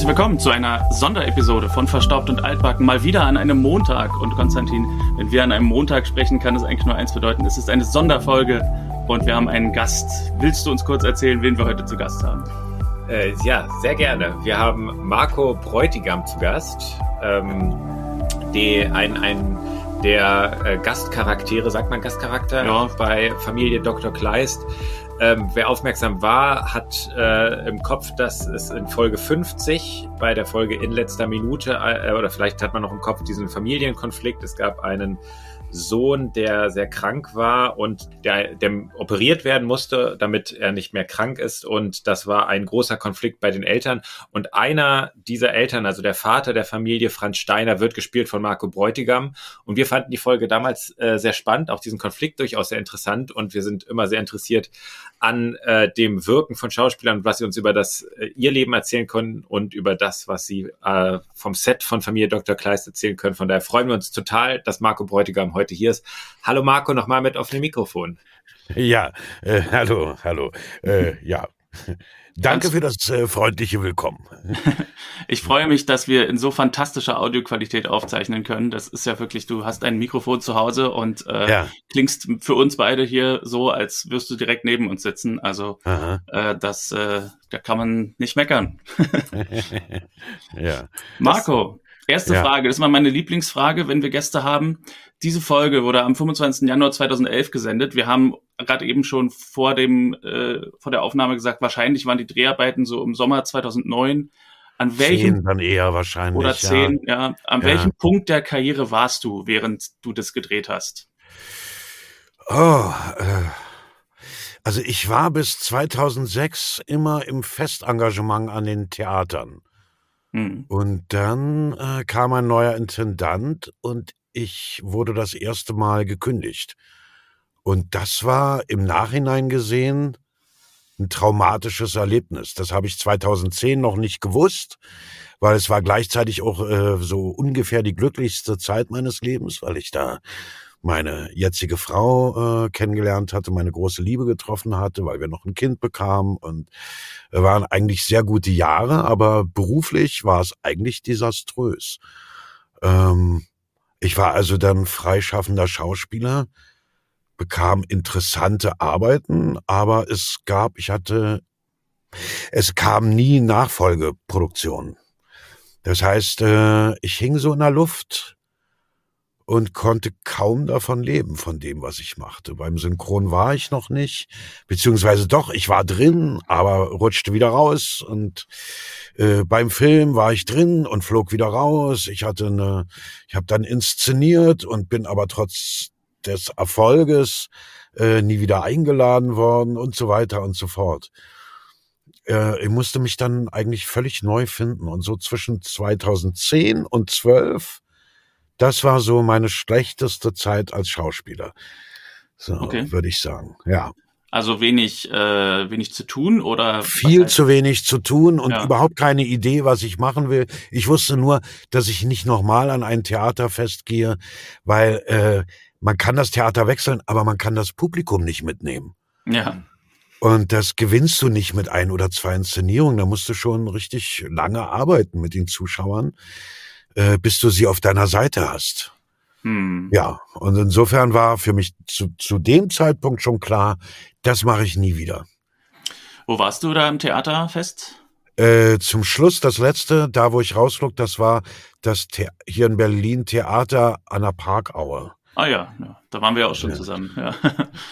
Herzlich willkommen zu einer Sonderepisode von Verstaubt und Altbacken. Mal wieder an einem Montag. Und Konstantin, wenn wir an einem Montag sprechen, kann es eigentlich nur eins bedeuten. Es ist eine Sonderfolge und wir haben einen Gast. Willst du uns kurz erzählen, wen wir heute zu Gast haben? Äh, ja, sehr gerne. Wir haben Marco Bräutigam zu Gast. Ähm, die, ein, ein der äh, Gastcharaktere, sagt man Gastcharakter, ja. bei Familie Dr. Kleist. Ähm, wer aufmerksam war, hat äh, im Kopf, dass es in Folge 50 bei der Folge in letzter Minute, äh, oder vielleicht hat man noch im Kopf diesen Familienkonflikt. Es gab einen Sohn, der sehr krank war und der, der operiert werden musste, damit er nicht mehr krank ist. Und das war ein großer Konflikt bei den Eltern. Und einer dieser Eltern, also der Vater der Familie, Franz Steiner, wird gespielt von Marco Bräutigam. Und wir fanden die Folge damals äh, sehr spannend, auch diesen Konflikt durchaus sehr interessant. Und wir sind immer sehr interessiert an äh, dem Wirken von Schauspielern, was sie uns über das äh, ihr Leben erzählen können und über das, was sie äh, vom Set von Familie Dr. Kleist erzählen können. Von daher freuen wir uns total, dass Marco Bräutigam heute hier ist. Hallo Marco, nochmal mit dem Mikrofon. Ja, äh, hallo, hallo. Äh, ja. Danke für das äh, freundliche Willkommen. ich freue mich, dass wir in so fantastischer Audioqualität aufzeichnen können. Das ist ja wirklich, du hast ein Mikrofon zu Hause und äh, ja. klingst für uns beide hier so, als wirst du direkt neben uns sitzen. Also äh, das, äh, da kann man nicht meckern. ja. Marco, erste ja. Frage, das ist mal meine Lieblingsfrage, wenn wir Gäste haben. Diese Folge wurde am 25. Januar 2011 gesendet. Wir haben gerade eben schon vor dem äh, vor der Aufnahme gesagt, wahrscheinlich waren die Dreharbeiten so im Sommer 2009. An welchem zehn dann eher wahrscheinlich oder zehn, ja. ja an ja. welchem Punkt der Karriere warst du, während du das gedreht hast? Oh, äh, also ich war bis 2006 immer im Festengagement an den Theatern. Hm. Und dann äh, kam ein neuer Intendant und ich wurde das erste Mal gekündigt. Und das war im Nachhinein gesehen ein traumatisches Erlebnis. Das habe ich 2010 noch nicht gewusst, weil es war gleichzeitig auch äh, so ungefähr die glücklichste Zeit meines Lebens, weil ich da meine jetzige Frau äh, kennengelernt hatte, meine große Liebe getroffen hatte, weil wir noch ein Kind bekamen und äh, waren eigentlich sehr gute Jahre, aber beruflich war es eigentlich desaströs. Ähm, ich war also dann freischaffender Schauspieler, bekam interessante Arbeiten, aber es gab, ich hatte, es kam nie Nachfolgeproduktion. Das heißt, äh, ich hing so in der Luft und konnte kaum davon leben, von dem, was ich machte. Beim Synchron war ich noch nicht, beziehungsweise doch, ich war drin, aber rutschte wieder raus und äh, beim Film war ich drin und flog wieder raus. Ich hatte eine, ich habe dann inszeniert und bin aber trotz des Erfolges äh, nie wieder eingeladen worden und so weiter und so fort. Äh, ich musste mich dann eigentlich völlig neu finden und so zwischen 2010 und 12 das war so meine schlechteste Zeit als Schauspieler. So okay. würde ich sagen. Ja. Also wenig, äh, wenig zu tun oder? Viel zu wenig zu tun und ja. überhaupt keine Idee, was ich machen will. Ich wusste nur, dass ich nicht nochmal an ein Theaterfest gehe, weil äh, man kann das Theater wechseln, aber man kann das Publikum nicht mitnehmen. Ja. Und das gewinnst du nicht mit ein oder zwei Inszenierungen. Da musst du schon richtig lange arbeiten mit den Zuschauern äh, bis du sie auf deiner Seite hast. Hm. Ja, und insofern war für mich zu, zu dem Zeitpunkt schon klar, das mache ich nie wieder. Wo warst du da im Theaterfest? Äh, zum Schluss, das letzte, da wo ich rausflog, das war das The hier in Berlin Theater an der Parkaue. Ah ja, ja, da waren wir auch schon ja. zusammen. Ja.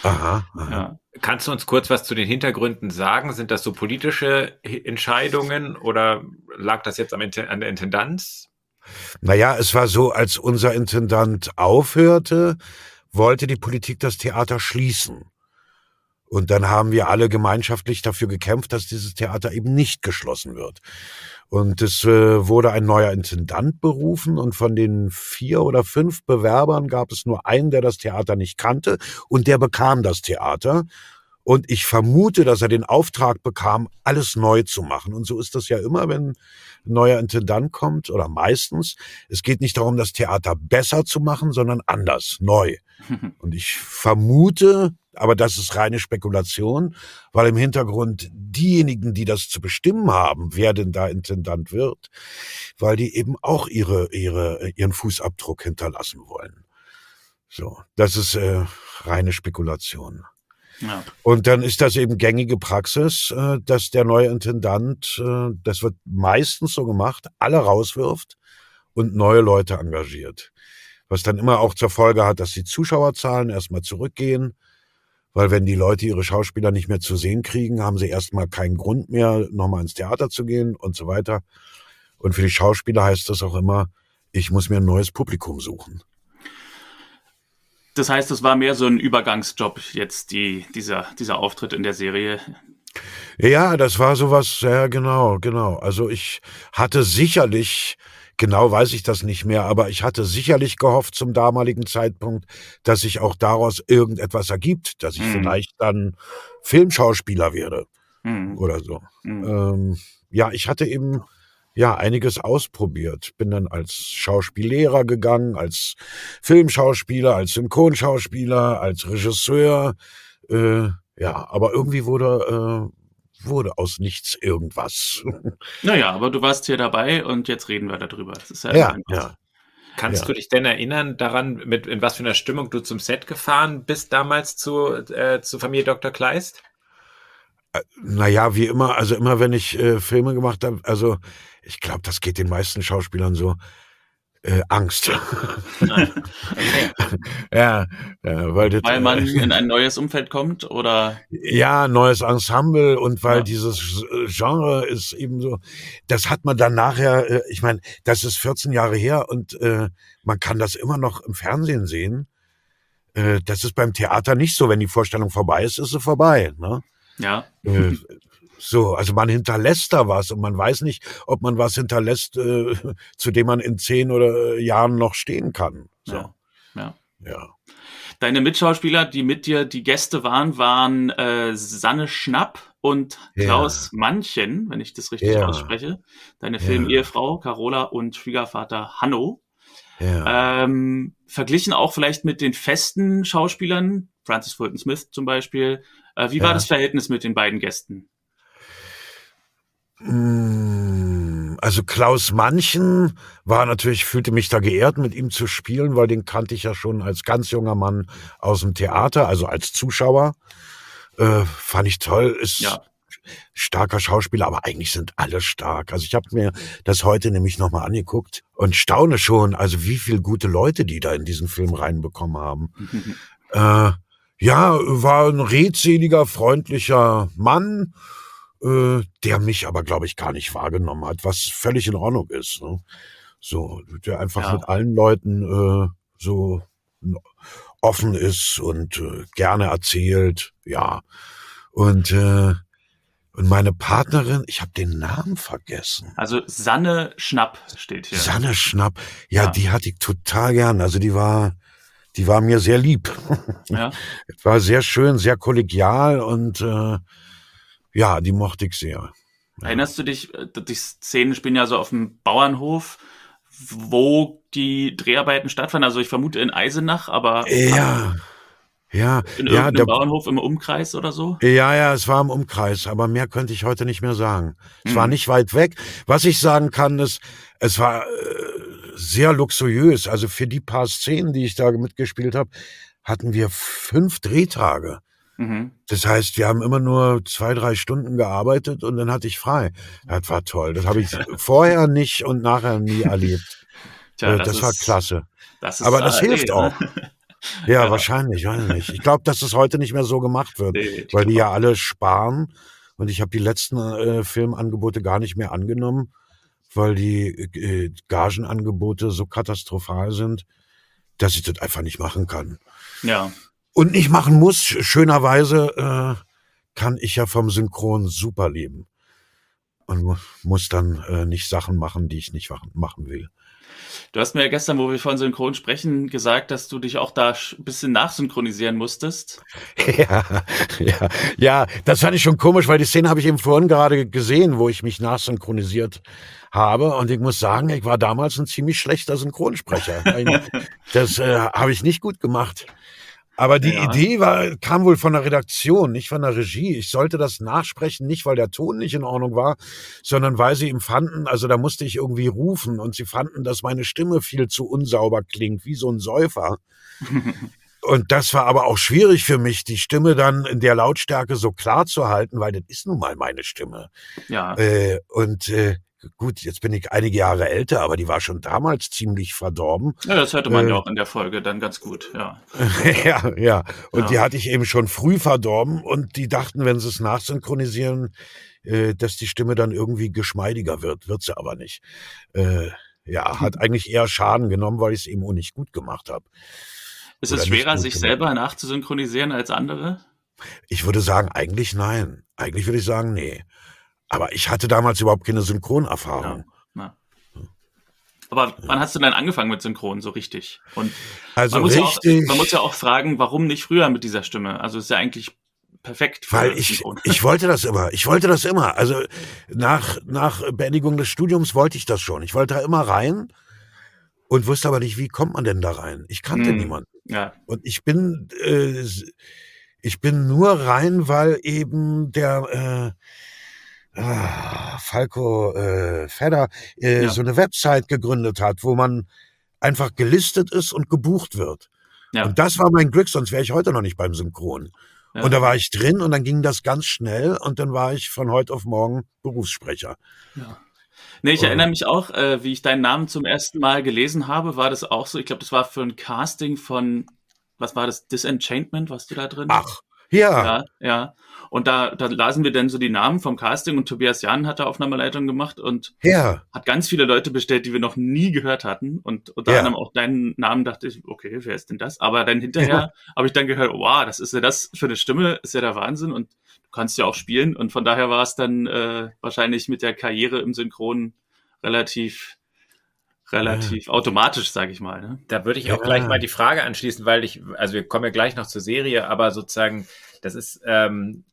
Aha, aha. Ja. Kannst du uns kurz was zu den Hintergründen sagen? Sind das so politische Entscheidungen oder lag das jetzt am, an der Intendanz? Naja, es war so, als unser Intendant aufhörte, wollte die Politik das Theater schließen. Und dann haben wir alle gemeinschaftlich dafür gekämpft, dass dieses Theater eben nicht geschlossen wird. Und es äh, wurde ein neuer Intendant berufen und von den vier oder fünf Bewerbern gab es nur einen, der das Theater nicht kannte und der bekam das Theater. Und ich vermute, dass er den Auftrag bekam, alles neu zu machen. Und so ist das ja immer, wenn ein neuer Intendant kommt, oder meistens. Es geht nicht darum, das Theater besser zu machen, sondern anders, neu. Und ich vermute, aber das ist reine Spekulation, weil im Hintergrund diejenigen, die das zu bestimmen haben, wer denn da Intendant wird, weil die eben auch ihre, ihre, ihren Fußabdruck hinterlassen wollen. So, das ist äh, reine Spekulation. Ja. Und dann ist das eben gängige Praxis, äh, dass der neue Intendant, äh, das wird meistens so gemacht, alle rauswirft und neue Leute engagiert. Was dann immer auch zur Folge hat, dass die Zuschauerzahlen erstmal zurückgehen, weil wenn die Leute ihre Schauspieler nicht mehr zu sehen kriegen, haben sie erstmal keinen Grund mehr, nochmal ins Theater zu gehen und so weiter. Und für die Schauspieler heißt das auch immer, ich muss mir ein neues Publikum suchen. Das heißt, es war mehr so ein Übergangsjob jetzt, die, dieser, dieser Auftritt in der Serie. Ja, das war sowas, ja, genau, genau. Also ich hatte sicherlich, genau weiß ich das nicht mehr, aber ich hatte sicherlich gehofft zum damaligen Zeitpunkt, dass sich auch daraus irgendetwas ergibt, dass ich mhm. vielleicht dann Filmschauspieler werde mhm. oder so. Mhm. Ähm, ja, ich hatte eben ja einiges ausprobiert. Bin dann als Schauspiellehrer gegangen, als Filmschauspieler, als Synchronschauspieler, als Regisseur. Äh, ja, aber irgendwie wurde äh, wurde aus nichts irgendwas. Naja, aber du warst hier dabei und jetzt reden wir darüber. Das ist ja, ja, ja. Kannst ja. du dich denn erinnern daran, mit in was für einer Stimmung du zum Set gefahren bist damals zu, äh, zu Familie Dr. Kleist? Äh, naja, wie immer, also immer wenn ich äh, Filme gemacht habe, also ich glaube, das geht den meisten Schauspielern so. Äh, Angst. Okay. ja, ja, weil, das, weil man äh, in ein neues Umfeld kommt oder? Ja, neues Ensemble und weil ja. dieses Genre ist eben so, das hat man dann nachher, äh, ich meine, das ist 14 Jahre her und äh, man kann das immer noch im Fernsehen sehen. Äh, das ist beim Theater nicht so, wenn die Vorstellung vorbei ist, ist sie vorbei. Ne? Ja. So, also man hinterlässt da was und man weiß nicht, ob man was hinterlässt, äh, zu dem man in zehn oder äh, Jahren noch stehen kann. So. Ja. ja. ja. Deine Mitschauspieler, die mit dir die Gäste waren, waren äh, Sanne Schnapp und Klaus ja. Manchen, wenn ich das richtig ja. ausspreche. Deine Film-Ehefrau Carola und Schwiegervater Hanno. Ja. Ähm, verglichen auch vielleicht mit den festen Schauspielern, Francis Fulton Smith zum Beispiel. Äh, wie war das Verhältnis mit den beiden Gästen? Hm, also Klaus Manchen war natürlich, fühlte mich da geehrt, mit ihm zu spielen, weil den kannte ich ja schon als ganz junger Mann aus dem Theater, also als Zuschauer. Äh, fand ich toll, ist ja. starker Schauspieler, aber eigentlich sind alle stark. Also ich habe mir das heute nämlich nochmal angeguckt und staune schon, also wie viele gute Leute die da in diesen Film reinbekommen haben. äh, ja, war ein redseliger, freundlicher Mann äh, der mich aber, glaube ich, gar nicht wahrgenommen hat, was völlig in Ordnung ist. Ne? So, der einfach ja. mit allen Leuten äh, so offen ist und äh, gerne erzählt, ja. Und äh, und meine Partnerin, ich habe den Namen vergessen. Also Sanne Schnapp steht hier. Sanne Schnapp, ja, ja, die hatte ich total gern. Also die war, die war mir sehr lieb. Ja. War sehr schön, sehr kollegial und äh, ja, die mochte ich sehr. Erinnerst du dich, äh, die Szenen spielen ja so auf dem Bauernhof, wo die Dreharbeiten stattfanden? Also ich vermute in Eisenach, aber. Ja. Ja, in ja, irgendeinem der, Bauernhof im Umkreis oder so? Ja, ja, es war im Umkreis, aber mehr könnte ich heute nicht mehr sagen. Es mhm. war nicht weit weg. Was ich sagen kann, ist, es war äh, sehr luxuriös. Also für die paar Szenen, die ich da mitgespielt habe, hatten wir fünf Drehtage. Mhm. Das heißt, wir haben immer nur zwei, drei Stunden gearbeitet und dann hatte ich frei. Das war toll. Das habe ich vorher nicht und nachher nie erlebt. Tja, äh, das, das war klasse. Das Aber das hilft ne? auch. Ja, ja, wahrscheinlich, weiß nicht. Ich glaube, dass es heute nicht mehr so gemacht wird, nee, weil die ja alle sparen. Und ich habe die letzten äh, Filmangebote gar nicht mehr angenommen, weil die äh, Gagenangebote so katastrophal sind, dass ich das einfach nicht machen kann. Ja und nicht machen muss. Schönerweise äh, kann ich ja vom Synchron super leben. Und mu muss dann äh, nicht Sachen machen, die ich nicht machen will. Du hast mir ja gestern, wo wir von Synchron sprechen, gesagt, dass du dich auch da ein bisschen nachsynchronisieren musstest. Ja, ja, ja, das fand ich schon komisch, weil die Szene habe ich eben vorhin gerade gesehen, wo ich mich nachsynchronisiert habe. Und ich muss sagen, ich war damals ein ziemlich schlechter Synchronsprecher. das äh, habe ich nicht gut gemacht. Aber die ja. Idee war, kam wohl von der Redaktion, nicht von der Regie. Ich sollte das nachsprechen, nicht weil der Ton nicht in Ordnung war, sondern weil sie ihm fanden, also da musste ich irgendwie rufen und sie fanden, dass meine Stimme viel zu unsauber klingt, wie so ein Säufer. Und das war aber auch schwierig für mich, die Stimme dann in der Lautstärke so klar zu halten, weil das ist nun mal meine Stimme. Ja. Äh, und äh, gut, jetzt bin ich einige Jahre älter, aber die war schon damals ziemlich verdorben. Ja, das hörte man äh, ja auch in der Folge dann ganz gut, ja. ja, ja. Und ja. die hatte ich eben schon früh verdorben und die dachten, wenn sie es nachsynchronisieren, äh, dass die Stimme dann irgendwie geschmeidiger wird. Wird sie aber nicht. Äh, ja, hat eigentlich eher Schaden genommen, weil ich es eben auch nicht gut gemacht habe. Ist es schwerer, sich gemacht. selber nachzusynchronisieren als andere? Ich würde sagen, eigentlich nein. Eigentlich würde ich sagen, nee. Aber ich hatte damals überhaupt keine Synchronerfahrung. Ja, aber wann hast du denn angefangen mit Synchron so richtig? Und also man muss, richtig, ja auch, man muss ja auch fragen, warum nicht früher mit dieser Stimme? Also ist ja eigentlich perfekt. Weil ich, ich wollte das immer. Ich wollte das immer. Also nach, nach Beendigung des Studiums wollte ich das schon. Ich wollte da immer rein und wusste aber nicht, wie kommt man denn da rein? Ich kannte hm, niemanden. Ja. Und ich bin, äh, ich bin nur rein, weil eben der, äh, ah, Falco äh, Fedder äh, ja. so eine Website gegründet hat, wo man einfach gelistet ist und gebucht wird. Ja. Und das war mein Glück, sonst wäre ich heute noch nicht beim Synchron. Ja. Und da war ich drin und dann ging das ganz schnell und dann war ich von heute auf morgen Berufssprecher. Ja. Nee, ich erinnere mich auch, äh, wie ich deinen Namen zum ersten Mal gelesen habe, war das auch so. Ich glaube, das war für ein Casting von, was war das, Disenchantment, warst du da drin? Ach, ja. Ja, ja. Und da, da lasen wir dann so die Namen vom Casting und Tobias Jan hat da Aufnahmeleitung gemacht und ja. hat ganz viele Leute bestellt, die wir noch nie gehört hatten. Und unter ja. anderem auch deinen Namen dachte ich, okay, wer ist denn das? Aber dann hinterher ja. habe ich dann gehört, wow, das ist ja das für eine Stimme, ist ja der Wahnsinn und du kannst ja auch spielen. Und von daher war es dann äh, wahrscheinlich mit der Karriere im Synchron relativ relativ ja. automatisch, sage ich mal. Ne? Da würde ich auch ja. gleich mal die Frage anschließen, weil ich, also wir kommen ja gleich noch zur Serie, aber sozusagen, das ist, ähm,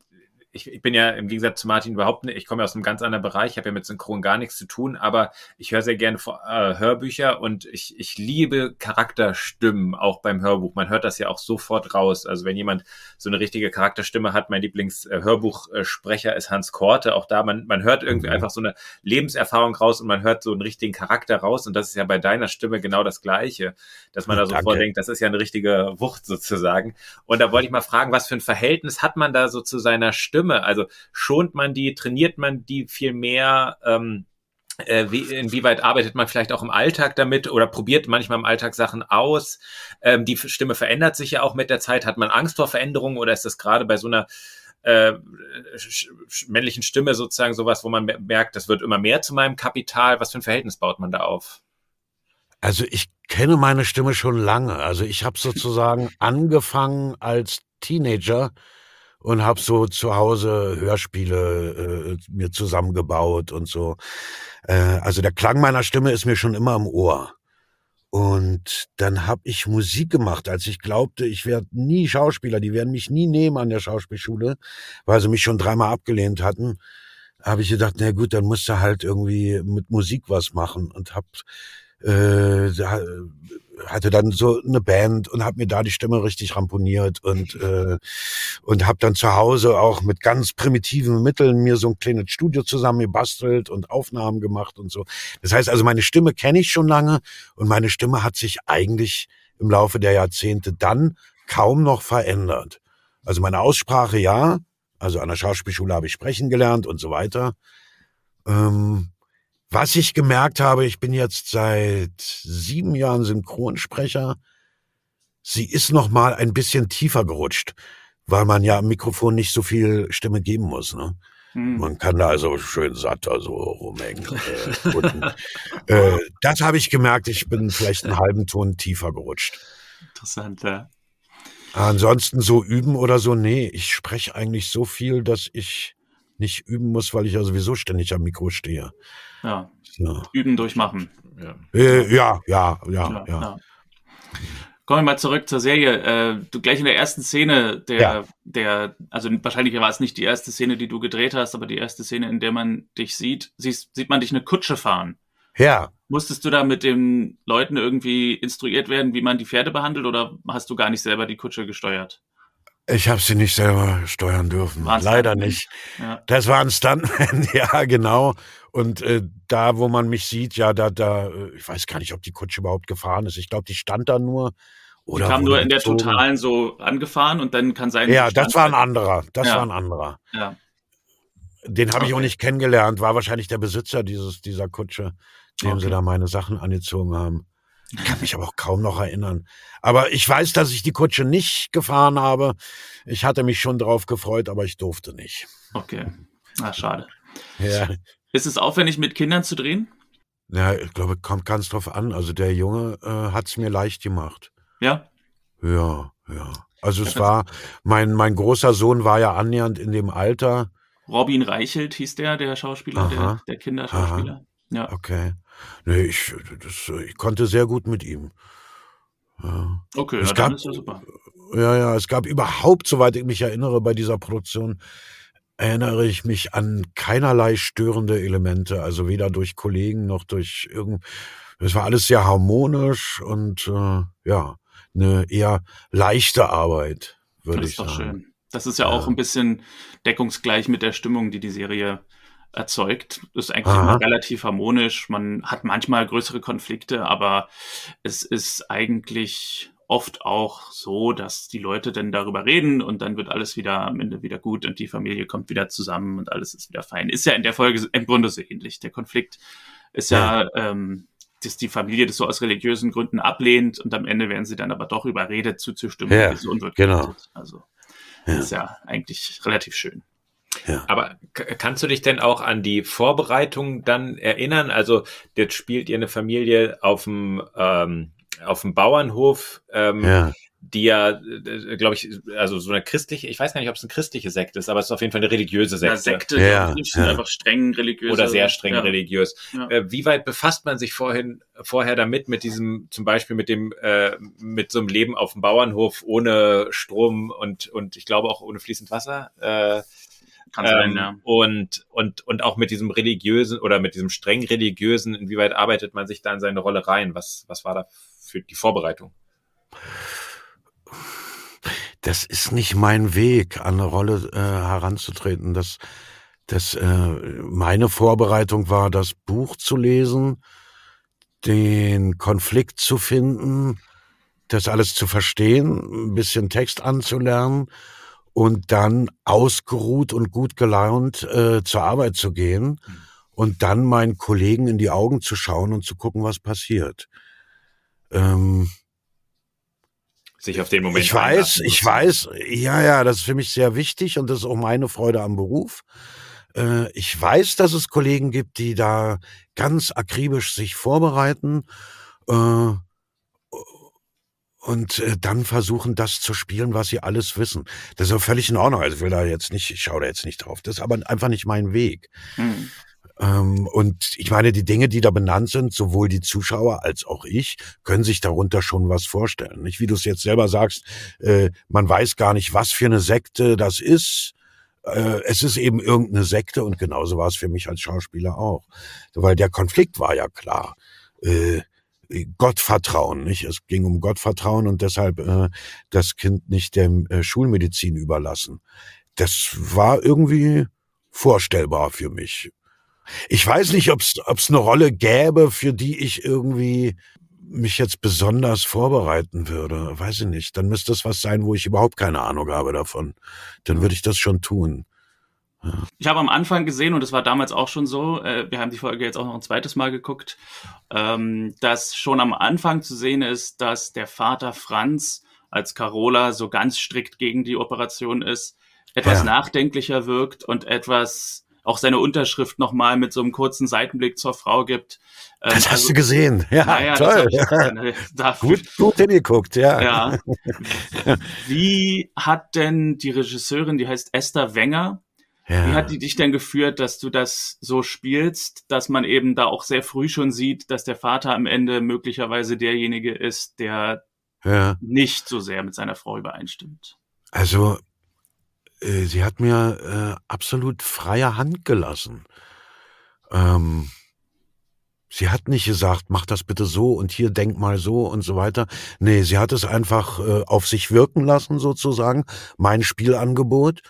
ich, ich bin ja im Gegensatz zu Martin überhaupt nicht, ich komme ja aus einem ganz anderen Bereich, ich habe ja mit Synchron gar nichts zu tun, aber ich höre sehr gerne äh, Hörbücher und ich, ich liebe Charakterstimmen auch beim Hörbuch. Man hört das ja auch sofort raus. Also wenn jemand so eine richtige Charakterstimme hat, mein Lieblings-Hörbuchsprecher äh, ist Hans Korte, auch da, man, man hört irgendwie mhm. einfach so eine Lebenserfahrung raus und man hört so einen richtigen Charakter raus und das ist ja bei deiner Stimme genau das Gleiche, dass man da sofort denkt, das ist ja eine richtige Wucht sozusagen. Und da wollte ich mal fragen, was für ein Verhältnis hat man da so zu seiner Stimme? Stimme? Also schont man die, trainiert man die viel mehr? Ähm, äh, wie, inwieweit arbeitet man vielleicht auch im Alltag damit oder probiert manchmal im Alltag Sachen aus? Ähm, die Stimme verändert sich ja auch mit der Zeit. Hat man Angst vor Veränderungen oder ist das gerade bei so einer äh, männlichen Stimme sozusagen sowas, wo man merkt, das wird immer mehr zu meinem Kapital? Was für ein Verhältnis baut man da auf? Also ich kenne meine Stimme schon lange. Also ich habe sozusagen angefangen als Teenager und habe so zu Hause Hörspiele äh, mir zusammengebaut und so. Äh, also der Klang meiner Stimme ist mir schon immer im Ohr. Und dann habe ich Musik gemacht, als ich glaubte, ich werde nie Schauspieler, die werden mich nie nehmen an der Schauspielschule, weil sie mich schon dreimal abgelehnt hatten. Habe ich gedacht, na gut, dann musst du halt irgendwie mit Musik was machen und hab äh, hatte dann so eine Band und habe mir da die Stimme richtig ramponiert und äh, und habe dann zu Hause auch mit ganz primitiven Mitteln mir so ein kleines Studio zusammen gebastelt und Aufnahmen gemacht und so. Das heißt also, meine Stimme kenne ich schon lange und meine Stimme hat sich eigentlich im Laufe der Jahrzehnte dann kaum noch verändert. Also meine Aussprache ja, also an der Schauspielschule habe ich sprechen gelernt und so weiter. Ähm, was ich gemerkt habe, ich bin jetzt seit sieben Jahren Synchronsprecher. Sie ist noch mal ein bisschen tiefer gerutscht, weil man ja am Mikrofon nicht so viel Stimme geben muss. Ne? Hm. Man kann da also schön satt also rumhängen. Äh, äh, das habe ich gemerkt, ich bin vielleicht einen halben Ton tiefer gerutscht. Interessant, ja. Ansonsten so üben oder so, nee, ich spreche eigentlich so viel, dass ich nicht üben muss, weil ich ja sowieso ständig am Mikro stehe. Ja. So. Üben durchmachen. Ja. Äh, ja, ja, ja, ja, ja. Kommen wir mal zurück zur Serie. Äh, du gleich in der ersten Szene der, ja. der, also wahrscheinlich war es nicht die erste Szene, die du gedreht hast, aber die erste Szene, in der man dich sieht, siehst, sieht man dich eine Kutsche fahren. Ja. Musstest du da mit den Leuten irgendwie instruiert werden, wie man die Pferde behandelt, oder hast du gar nicht selber die Kutsche gesteuert? Ich habe sie nicht selber steuern dürfen. War's Leider nicht. Ja. Das war ein Stuntman, ja, genau. Und äh, da, wo man mich sieht, ja, da, da, äh, ich weiß gar nicht, ob die Kutsche überhaupt gefahren ist. Ich glaube, die stand da nur. Oder die kam nur in der gezogen. totalen so angefahren und dann kann sein. Ja, das war ein anderer. Das ja. war ein anderer. Ja. Den habe okay. ich auch nicht kennengelernt. War wahrscheinlich der Besitzer dieses dieser Kutsche, dem okay. sie da meine Sachen angezogen haben. Ich kann mich aber auch kaum noch erinnern. Aber ich weiß, dass ich die Kutsche nicht gefahren habe. Ich hatte mich schon drauf gefreut, aber ich durfte nicht. Okay. Ah, schade. Ja. Ist es aufwendig, mit Kindern zu drehen? Ja, ich glaube, kommt ganz drauf an. Also der Junge äh, hat es mir leicht gemacht. Ja? Ja, ja. Also es war, mein, mein großer Sohn war ja annähernd in dem Alter. Robin Reichelt hieß der, der Schauspieler, der, der Kinderschauspieler. Aha. Ja. Okay. Nee, ich, das, ich konnte sehr gut mit ihm. Ja. Okay, es ja, gab, ist ja super. Ja, ja, es gab überhaupt, soweit ich mich erinnere, bei dieser Produktion, erinnere ich mich an keinerlei störende Elemente, also weder durch Kollegen noch durch irgend. Es war alles sehr harmonisch und äh, ja, eine eher leichte Arbeit, würde ich sagen. Das ist doch schön. Das ist ja, ja, auch ein bisschen deckungsgleich mit der Stimmung, die die Serie erzeugt. Ist eigentlich immer relativ harmonisch. Man hat manchmal größere Konflikte, aber es ist eigentlich oft auch so, dass die Leute dann darüber reden und dann wird alles wieder am Ende wieder gut und die Familie kommt wieder zusammen und alles ist wieder fein. Ist ja in der Folge im Grunde so ähnlich. Der Konflikt ist ja, ähm, dass die Familie das so aus religiösen Gründen ablehnt und am Ende werden sie dann aber doch überredet zuzustimmen, ja, so genau. Also ja. ist ja eigentlich relativ schön. Ja. Aber kannst du dich denn auch an die Vorbereitung dann erinnern? Also jetzt spielt ihr eine Familie auf dem ähm, auf dem Bauernhof, ähm, ja. die ja, äh, glaube ich, also so eine christliche, ich weiß gar nicht, ob es eine christliche Sekte ist, aber es ist auf jeden Fall eine religiöse Sekte. Ja, Sekte, ja, ja. einfach streng religiös. Oder sehr streng ja. religiös. Ja. Äh, wie weit befasst man sich vorhin, vorher damit, mit diesem, zum Beispiel mit dem, äh, mit so einem Leben auf dem Bauernhof ohne Strom und, und ich glaube auch ohne fließend Wasser? Äh, kann sein, ähm, ja. Und, und, und auch mit diesem religiösen oder mit diesem streng religiösen, inwieweit arbeitet man sich da in seine Rolle rein? Was, was war da für die Vorbereitung? Das ist nicht mein Weg, an eine Rolle äh, heranzutreten. Das, das, äh, meine Vorbereitung war, das Buch zu lesen, den Konflikt zu finden, das alles zu verstehen, ein bisschen Text anzulernen und dann ausgeruht und gut gelaunt äh, zur Arbeit zu gehen mhm. und dann meinen Kollegen in die Augen zu schauen und zu gucken, was passiert. Ähm, sich auf den Moment. Ich weiß, ich weiß, ja, ja, das ist für mich sehr wichtig und das ist auch meine Freude am Beruf. Äh, ich weiß, dass es Kollegen gibt, die da ganz akribisch sich vorbereiten. Äh, und äh, dann versuchen, das zu spielen, was sie alles wissen. Das ist auch völlig in Ordnung. Also ich will da jetzt nicht, ich schaue da jetzt nicht drauf. Das ist aber einfach nicht mein Weg. Mhm. Ähm, und ich meine, die Dinge, die da benannt sind, sowohl die Zuschauer als auch ich, können sich darunter schon was vorstellen. Nicht, wie du es jetzt selber sagst, äh, man weiß gar nicht, was für eine Sekte das ist. Äh, es ist eben irgendeine Sekte und genauso war es für mich als Schauspieler auch. Weil der Konflikt war ja klar. Äh, Gottvertrauen, nicht? Es ging um Gottvertrauen und deshalb äh, das Kind nicht der äh, Schulmedizin überlassen. Das war irgendwie vorstellbar für mich. Ich weiß nicht, ob es eine Rolle gäbe, für die ich irgendwie mich jetzt besonders vorbereiten würde. Weiß ich nicht. Dann müsste es was sein, wo ich überhaupt keine Ahnung habe davon. Dann würde ich das schon tun. Ich habe am Anfang gesehen, und das war damals auch schon so, äh, wir haben die Folge jetzt auch noch ein zweites Mal geguckt, ähm, dass schon am Anfang zu sehen ist, dass der Vater Franz als Carola so ganz strikt gegen die Operation ist, etwas ja. nachdenklicher wirkt und etwas auch seine Unterschrift nochmal mit so einem kurzen Seitenblick zur Frau gibt. Ähm, das hast also, du gesehen. Ja, naja, toll. Ja. gut, gut hingeguckt, ja. ja. Wie hat denn die Regisseurin, die heißt Esther Wenger, Ja. Wie hat die dich denn geführt, dass du das so spielst, dass man eben da auch sehr früh schon sieht, dass der Vater am Ende möglicherweise derjenige ist, der ja. nicht so sehr mit seiner Frau übereinstimmt? Also, äh, sie hat mir äh, absolut freie Hand gelassen. Ähm, sie hat nicht gesagt, mach das bitte so und hier denk mal so und so weiter. Nee, sie hat es einfach äh, auf sich wirken lassen, sozusagen, mein Spielangebot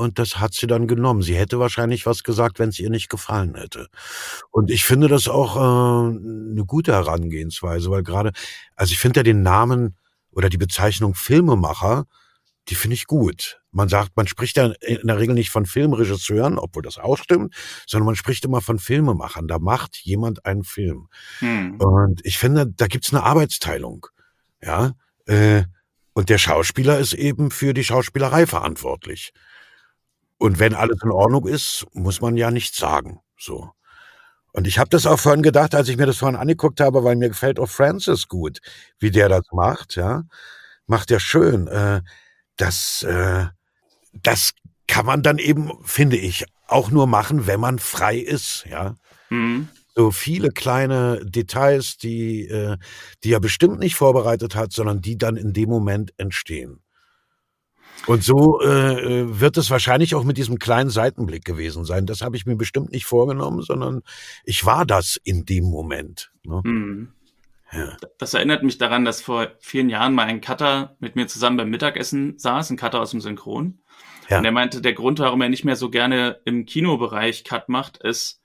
und das hat sie dann genommen. Sie hätte wahrscheinlich was gesagt, wenn es ihr nicht gefallen hätte. Und ich finde das auch äh, eine gute Herangehensweise, weil gerade, also ich finde ja den Namen oder die Bezeichnung Filmemacher, die finde ich gut. Man sagt, man spricht ja in der Regel nicht von Filmregisseuren, obwohl das auch stimmt, sondern man spricht immer von Filmemachern. Da macht jemand einen Film. Hm. Und ich finde, da gibt's eine Arbeitsteilung. Ja. Äh, und der Schauspieler ist eben für die Schauspielerei verantwortlich. Und wenn alles in Ordnung ist, muss man ja nichts sagen. So. Und ich habe das auch vorhin gedacht, als ich mir das vorhin angeguckt habe, weil mir gefällt auch Francis gut, wie der das macht, ja. Macht er schön. Äh, das, äh, das kann man dann eben, finde ich, auch nur machen, wenn man frei ist, ja. Mhm. So viele kleine Details, die, äh, die er bestimmt nicht vorbereitet hat, sondern die dann in dem Moment entstehen. Und so äh, äh, wird es wahrscheinlich auch mit diesem kleinen Seitenblick gewesen sein. Das habe ich mir bestimmt nicht vorgenommen, sondern ich war das in dem Moment. Ne? Mhm. Ja. Das erinnert mich daran, dass vor vielen Jahren mal ein Cutter mit mir zusammen beim Mittagessen saß, ein Cutter aus dem Synchron. Ja. Und er meinte, der Grund, warum er nicht mehr so gerne im Kinobereich Cut macht, ist,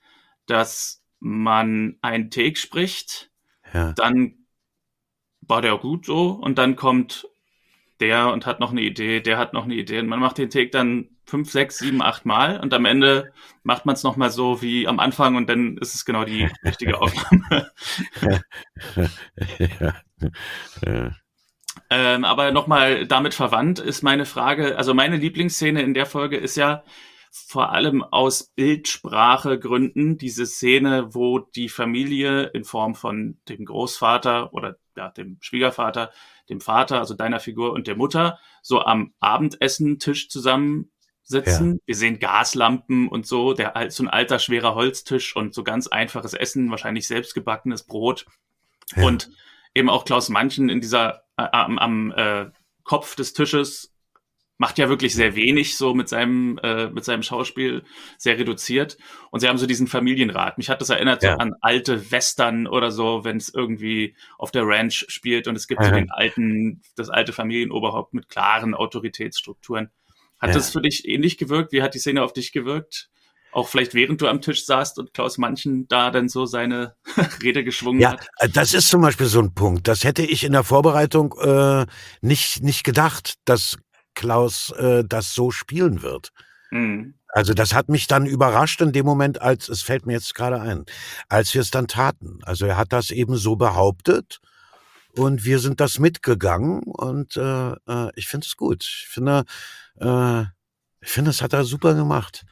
dass man einen Take spricht, ja. dann war der gut so und dann kommt der und hat noch eine Idee, der hat noch eine Idee. Und man macht den Take dann fünf, sechs, sieben, acht Mal und am Ende macht man es nochmal so wie am Anfang und dann ist es genau die richtige Aufnahme. ja. Ähm, aber nochmal damit verwandt ist meine Frage, also meine Lieblingsszene in der Folge ist ja vor allem aus Bildsprachegründen diese Szene, wo die Familie in Form von dem Großvater oder ja, dem Schwiegervater dem Vater, also deiner Figur und der Mutter, so am Abendessen-Tisch zusammen sitzen. Ja. Wir sehen Gaslampen und so, der so ein alter schwerer Holztisch und so ganz einfaches Essen, wahrscheinlich selbstgebackenes Brot. Ja. Und eben auch Klaus Manchen in dieser äh, am, am äh, Kopf des Tisches macht ja wirklich sehr wenig so mit seinem äh, mit seinem Schauspiel sehr reduziert und sie haben so diesen Familienrat mich hat das erinnert ja. so an alte Western oder so wenn es irgendwie auf der Ranch spielt und es gibt mhm. so den alten das alte Familienoberhaupt mit klaren Autoritätsstrukturen hat ja. das für dich ähnlich gewirkt wie hat die Szene auf dich gewirkt auch vielleicht während du am Tisch saßt und Klaus Manchen da dann so seine Rede geschwungen ja, hat. Ja, das ist zum Beispiel so ein Punkt. Das hätte ich in der Vorbereitung äh, nicht nicht gedacht, dass Klaus äh, das so spielen wird. Mhm. Also das hat mich dann überrascht in dem Moment, als es fällt mir jetzt gerade ein, als wir es dann taten. Also er hat das eben so behauptet und wir sind das mitgegangen und äh, äh, ich finde es gut. Ich finde, äh, ich finde, das hat er super gemacht.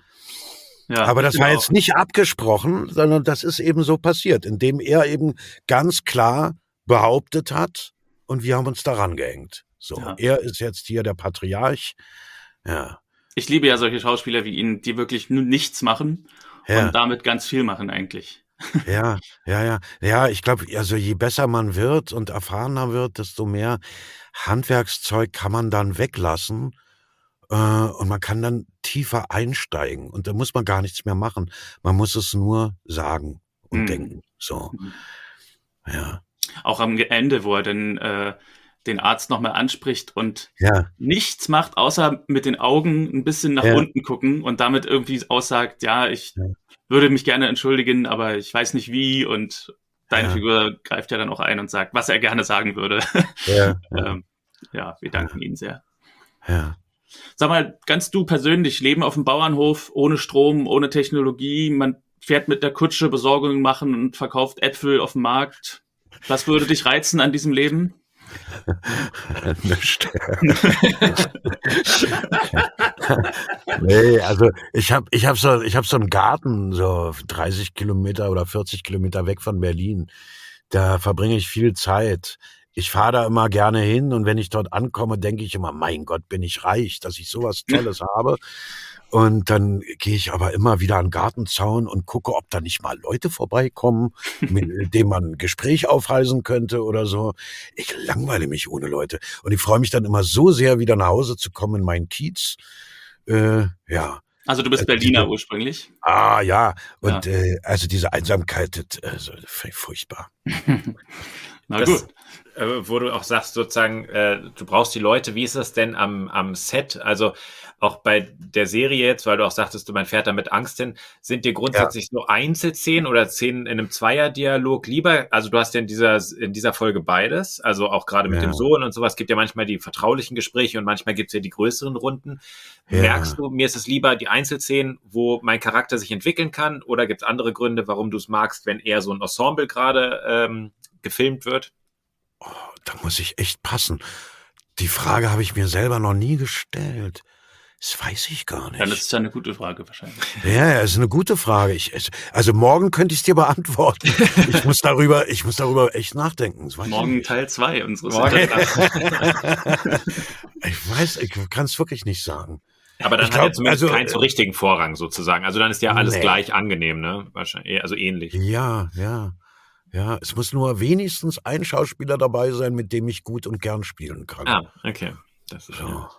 Ja, Aber das war jetzt nicht abgesprochen, sondern das ist eben so passiert, indem er eben ganz klar behauptet hat und wir haben uns daran gehängt. So, ja. er ist jetzt hier der Patriarch. Ja. Ich liebe ja solche Schauspieler wie ihn, die wirklich nur nichts machen ja. und damit ganz viel machen eigentlich. Ja, ja, ja. Ja, ich glaube, also je besser man wird und erfahrener wird, desto mehr Handwerkszeug kann man dann weglassen. Äh, und man kann dann tiefer einsteigen. Und da muss man gar nichts mehr machen. Man muss es nur sagen und mhm. denken. So. Mhm. Ja. Auch am Ende, wo er dann äh, den Arzt nochmal anspricht und ja. nichts macht, außer mit den Augen ein bisschen nach ja. unten gucken und damit irgendwie aussagt, ja, ich ja. würde mich gerne entschuldigen, aber ich weiß nicht wie und deine Figur greift ja dann auch ein und sagt, was er gerne sagen würde. Ja, ähm, wir danken Ihnen sehr. Ja. Sag mal, ganz du persönlich, Leben auf dem Bauernhof, ohne Strom, ohne Technologie, man fährt mit der Kutsche Besorgungen machen und verkauft Äpfel auf dem Markt. Was würde dich reizen an diesem Leben? Nicht. nee, also ich habe ich hab so, ich hab so einen Garten, so 30 Kilometer oder 40 Kilometer weg von Berlin. Da verbringe ich viel Zeit. Ich fahre da immer gerne hin und wenn ich dort ankomme, denke ich immer, mein Gott, bin ich reich, dass ich sowas Tolles habe. Und dann gehe ich aber immer wieder an den Gartenzaun und gucke, ob da nicht mal Leute vorbeikommen, mit denen man ein Gespräch aufreisen könnte oder so. Ich langweile mich ohne Leute. Und ich freue mich dann immer so sehr, wieder nach Hause zu kommen in meinen Kiez. Äh, ja. Also du bist äh, Berliner diese, ursprünglich? Ah ja, und ja. Äh, also diese Einsamkeit, das, also, furchtbar. Na das, gut. Äh, wo du auch sagst, sozusagen, äh, du brauchst die Leute, wie ist das denn am, am Set? Also auch bei der Serie jetzt, weil du auch sagtest, du mein fährt damit Angst hin, sind dir grundsätzlich ja. so Einzelszenen oder Szenen in einem Zweierdialog lieber? Also du hast ja in dieser, in dieser Folge beides, also auch gerade mit ja. dem Sohn und sowas, gibt ja manchmal die vertraulichen Gespräche und manchmal gibt's ja die größeren Runden. Ja. Merkst du, mir ist es lieber die Einzelszenen, wo mein Charakter sich entwickeln kann oder gibt's andere Gründe, warum du es magst, wenn eher so ein Ensemble gerade ähm, gefilmt wird? Oh, da muss ich echt passen. Die Frage habe ich mir selber noch nie gestellt. Das weiß ich gar nicht. Ja, das ist ja eine gute Frage wahrscheinlich. Ja, ja, ist eine gute Frage. Ich, also morgen könnte ich es dir beantworten. Ich muss darüber, ich muss darüber echt nachdenken. Morgen Teil zwei unseres morgen. Ich weiß, ich kann es wirklich nicht sagen. Aber dann ich hat glaub, er zumindest also, keinen so richtigen Vorrang sozusagen. Also dann ist ja alles nee. gleich angenehm, ne? Wahrscheinlich, also ähnlich. Ja, ja. Ja, es muss nur wenigstens ein Schauspieler dabei sein, mit dem ich gut und gern spielen kann. Ah, okay. Das ist so. Ja.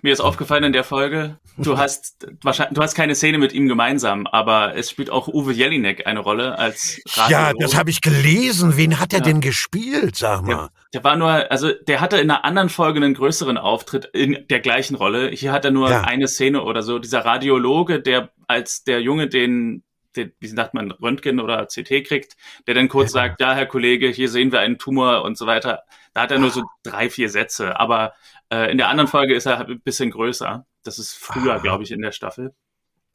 Mir ist aufgefallen in der Folge, du hast wahrscheinlich, du hast keine Szene mit ihm gemeinsam, aber es spielt auch Uwe Jelinek eine Rolle als Radio. Ja, das habe ich gelesen. Wen hat er ja. denn gespielt, sag mal? Der, der, war nur, also der hatte in einer anderen Folge einen größeren Auftritt in der gleichen Rolle. Hier hat er nur ja. eine Szene oder so. Dieser Radiologe, der als der Junge den den, wie sagt man, Röntgen oder CT kriegt, der dann kurz ja. sagt, ja, Herr Kollege, hier sehen wir einen Tumor und so weiter. Da hat er nur so ah. drei, vier Sätze. Aber äh, in der anderen Folge ist er halt ein bisschen größer. Das ist früher, ah. glaube ich, in der Staffel.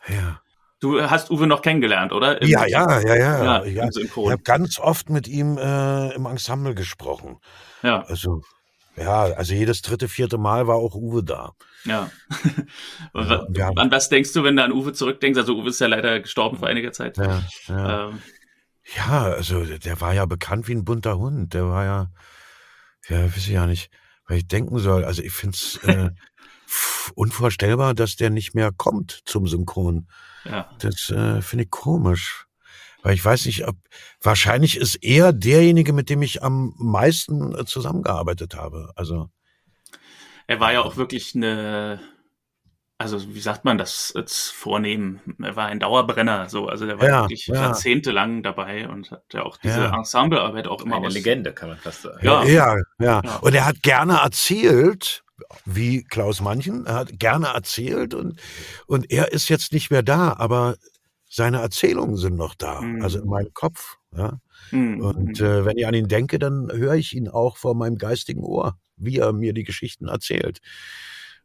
Ja. Du hast Uwe noch kennengelernt, oder? Im ja, ja, ja, ja, ja. Ich, ich habe ganz oft mit ihm äh, im Ensemble gesprochen. Ja. Also, ja, also jedes dritte, vierte Mal war auch Uwe da. Ja. ja an was denkst du, wenn du an Uwe zurückdenkst? Also Uwe ist ja leider gestorben vor einiger Zeit. Ja, ja. Ähm. ja also der war ja bekannt wie ein bunter Hund. Der war ja, ja, weiß ich ja nicht was ich denken soll. Also ich finde es äh, unvorstellbar, dass der nicht mehr kommt zum Synchron. Ja. Das äh, finde ich komisch. Weil ich weiß nicht, ob wahrscheinlich ist er derjenige, mit dem ich am meisten äh, zusammengearbeitet habe. Also er war ja auch wirklich eine also wie sagt man das jetzt vornehmen? Er war ein Dauerbrenner, so, also der war ja, wirklich ja. jahrzehntelang dabei und hat ja auch diese ja. Ensemblearbeit auch immer eine aus Legende, kann man fast sagen. Ja. ja, ja, ja. Und er hat gerne erzählt, wie Klaus Manchen, er hat gerne erzählt und und er ist jetzt nicht mehr da, aber seine Erzählungen sind noch da, mhm. also in meinem Kopf. Ja? Mhm. Und äh, wenn ich an ihn denke, dann höre ich ihn auch vor meinem geistigen Ohr, wie er mir die Geschichten erzählt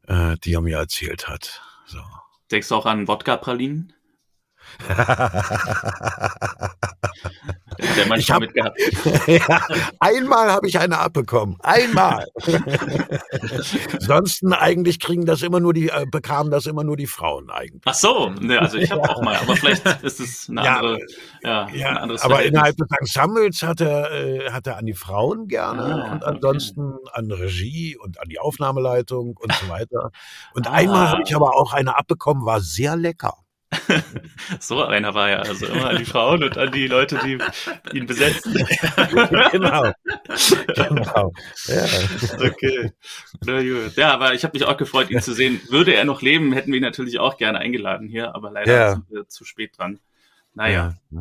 äh, die er mir erzählt hat. So. Denkst du auch an Wodka-Pralinen? Der hat hab, mitgehabt. ja, einmal habe ich eine abbekommen. Einmal. Ansonsten eigentlich kriegen das immer nur die, äh, bekamen das immer nur die Frauen eigentlich. Ach so, ne, also ich habe ja. auch mal, aber vielleicht ist es eine andere, ja, ja, ein anderes Aber innerhalb des Ensembles hat er, äh, hat er an die Frauen gerne ah, und ansonsten okay. an Regie und an die Aufnahmeleitung und so weiter. Und ah. einmal habe ich aber auch eine abbekommen, war sehr lecker. so einer war ja also immer an die Frauen und an die Leute, die ihn besetzen. genau. Genau. Ja. Okay. Na gut. Ja, aber ich habe mich auch gefreut, ihn zu sehen. Würde er noch leben, hätten wir ihn natürlich auch gerne eingeladen hier, aber leider ja. sind wir zu spät dran. Naja. Ja.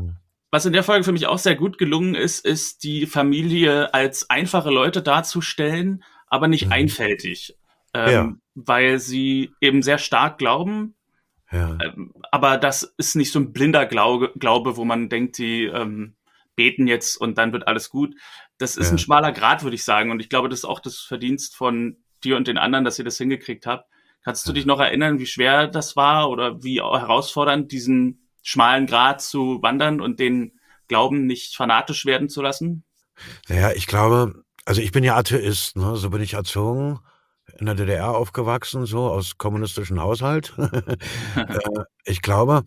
Was in der Folge für mich auch sehr gut gelungen ist, ist die Familie als einfache Leute darzustellen, aber nicht mhm. einfältig. Ähm, ja. Weil sie eben sehr stark glauben, ja. Ähm, aber das ist nicht so ein blinder Glaube, Glaube wo man denkt, die ähm, beten jetzt und dann wird alles gut. Das ist ja. ein schmaler Grad, würde ich sagen. Und ich glaube, das ist auch das Verdienst von dir und den anderen, dass ihr das hingekriegt habt. Kannst du dich noch erinnern, wie schwer das war oder wie herausfordernd, diesen schmalen Grad zu wandern und den Glauben nicht fanatisch werden zu lassen? Naja, ich glaube, also ich bin ja Atheist, ne? so bin ich erzogen in der DDR aufgewachsen, so aus kommunistischem Haushalt. Äh, ich glaube,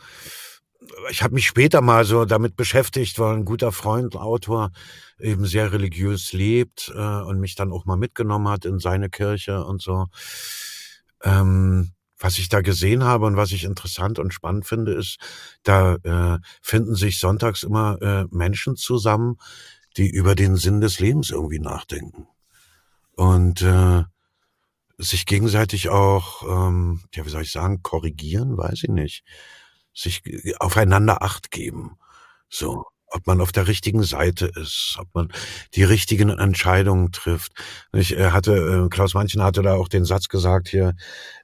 ich habe mich später mal so damit beschäftigt, weil ein guter Freund, Autor, eben sehr religiös lebt äh, und mich dann auch mal mitgenommen hat in seine Kirche und so. Ähm, was ich da gesehen habe und was ich interessant und spannend finde, ist, da äh, finden sich sonntags immer äh, Menschen zusammen, die über den Sinn des Lebens irgendwie nachdenken. Und äh, sich gegenseitig auch, ähm, ja, wie soll ich sagen, korrigieren, weiß ich nicht. Sich aufeinander Acht geben. So ob man auf der richtigen Seite ist, ob man die richtigen Entscheidungen trifft. Ich äh, hatte, äh, Klaus Manchen hatte da auch den Satz gesagt hier,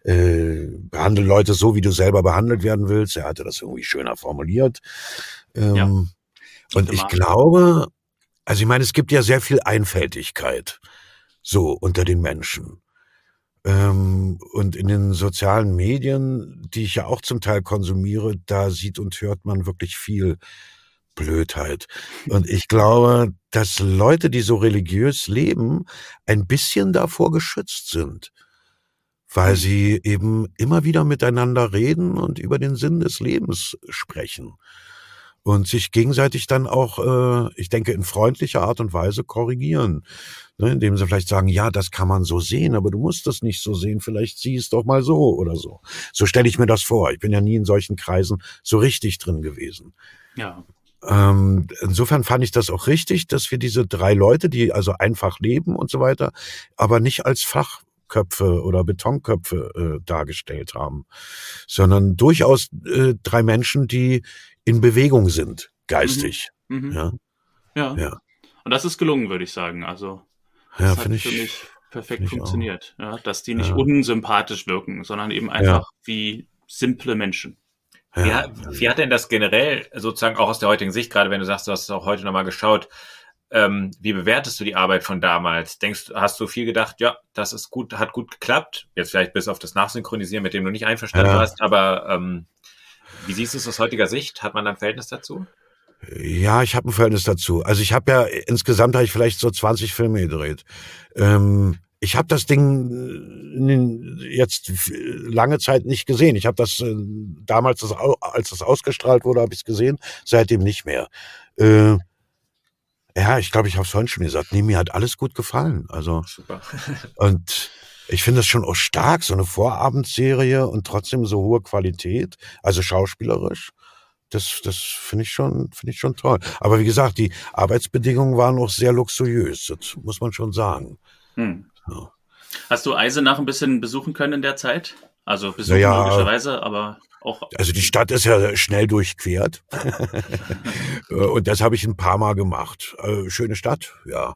äh, behandle Leute so, wie du selber behandelt werden willst. Er hatte das irgendwie schöner formuliert. Ähm, ja. Und ich glaube, also ich meine, es gibt ja sehr viel Einfältigkeit so unter den Menschen. Ähm, und in den sozialen Medien, die ich ja auch zum Teil konsumiere, da sieht und hört man wirklich viel Blödheit. Und ich glaube, dass Leute, die so religiös leben, ein bisschen davor geschützt sind, weil sie eben immer wieder miteinander reden und über den Sinn des Lebens sprechen und sich gegenseitig dann auch, äh, ich denke, in freundlicher Art und Weise korrigieren. Ne, indem sie vielleicht sagen, ja, das kann man so sehen, aber du musst das nicht so sehen, vielleicht sieh es doch mal so oder so. So stelle ich mir das vor. Ich bin ja nie in solchen Kreisen so richtig drin gewesen. Ja. Ähm, insofern fand ich das auch richtig, dass wir diese drei Leute, die also einfach leben und so weiter, aber nicht als Fachköpfe oder Betonköpfe äh, dargestellt haben, sondern durchaus äh, drei Menschen, die in Bewegung sind, geistig. Mhm. Mhm. Ja? ja. Ja. Und das ist gelungen, würde ich sagen. Also das ja, hat ich, für mich perfekt funktioniert. Ja, dass die nicht ja. unsympathisch wirken, sondern eben einfach wie simple Menschen. Ja. Wie, hat, wie hat denn das generell sozusagen auch aus der heutigen Sicht, gerade wenn du sagst, du hast es auch heute nochmal geschaut, ähm, wie bewertest du die Arbeit von damals? Denkst, hast du viel gedacht, ja, das ist gut, hat gut geklappt? Jetzt vielleicht bis auf das Nachsynchronisieren, mit dem du nicht einverstanden ja. warst, aber ähm, wie siehst du es aus heutiger Sicht? Hat man ein Verhältnis dazu? Ja, ich habe ein Verhältnis dazu. Also ich habe ja insgesamt habe ich vielleicht so 20 Filme gedreht. Ähm, ich habe das Ding äh, jetzt lange Zeit nicht gesehen. Ich habe das äh, damals, als es ausgestrahlt wurde, habe ich es gesehen, seitdem nicht mehr. Äh, ja, ich glaube, ich habe es vorhin schon gesagt. Nee, mir hat alles gut gefallen. Also Super. und ich finde es schon auch stark, so eine Vorabendserie und trotzdem so hohe Qualität, also schauspielerisch. Das, das finde ich schon, finde ich schon toll. Aber wie gesagt, die Arbeitsbedingungen waren auch sehr luxuriös. Das muss man schon sagen. Hm. So. Hast du Eisenach ein bisschen besuchen können in der Zeit? Also besuchen ja, logischerweise, aber auch. Also die Stadt ist ja schnell durchquert. und das habe ich ein paar Mal gemacht. Äh, schöne Stadt, ja.